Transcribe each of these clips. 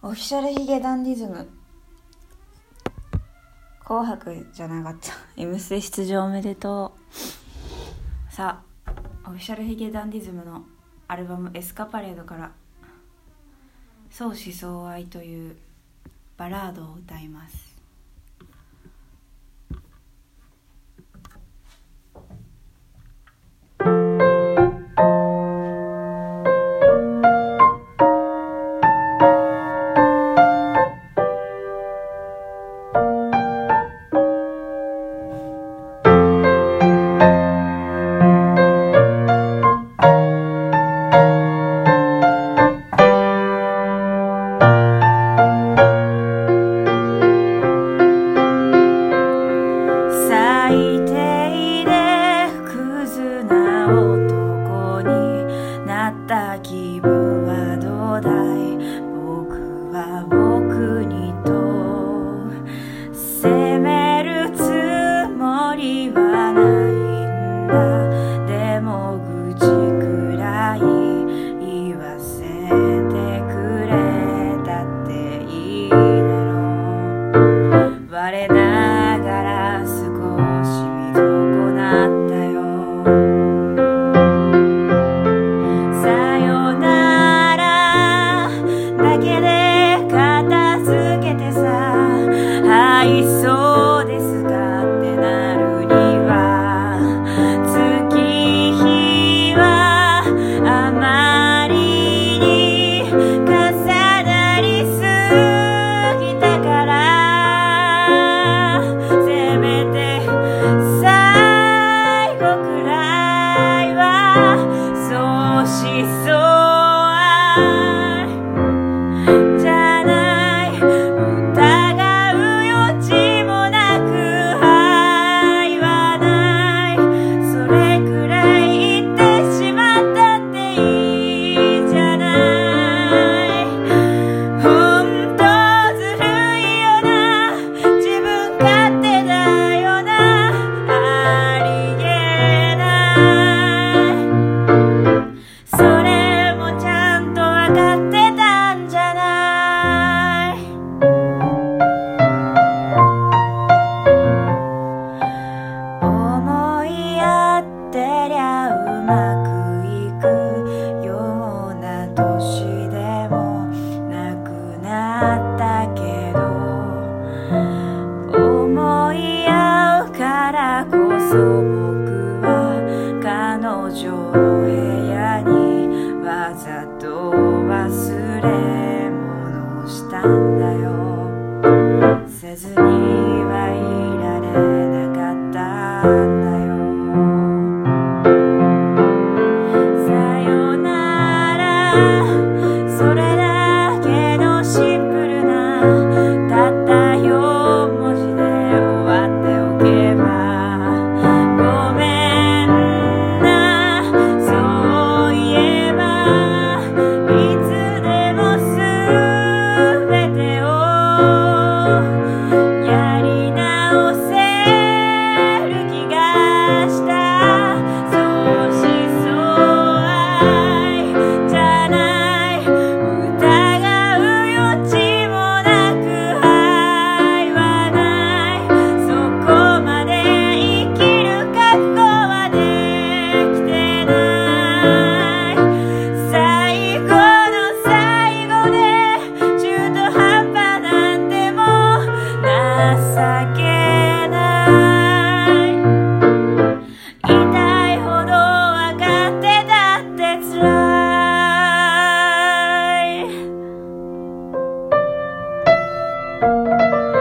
オフィシャルヒゲダンディズム。紅白じゃなかった「M ステ」出場おめでとう。さあオフィシャルヒゲダンディズムのアルバム「エスカパレード」から「相思相愛」というバラードを歌います。you. so. Música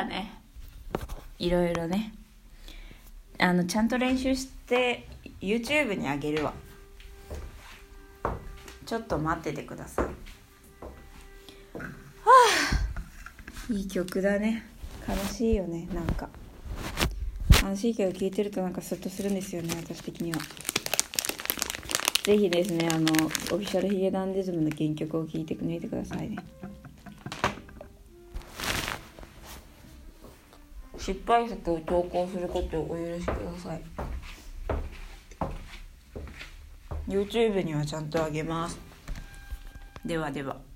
ましたね。いろいろね。あのちゃんと練習して YouTube にあげるわ。ちょっと待っててください。はあいい曲だね。悲しいよねなんか。悲しいけど聴いてるとなんかスッとするんですよね私的には。ぜひですねあのオフィシャルヒゲダンディズムの原曲を聴いてみてくださいね。失敗作を投稿することをお許しください。YouTube にはちゃんとあげます。ではでは。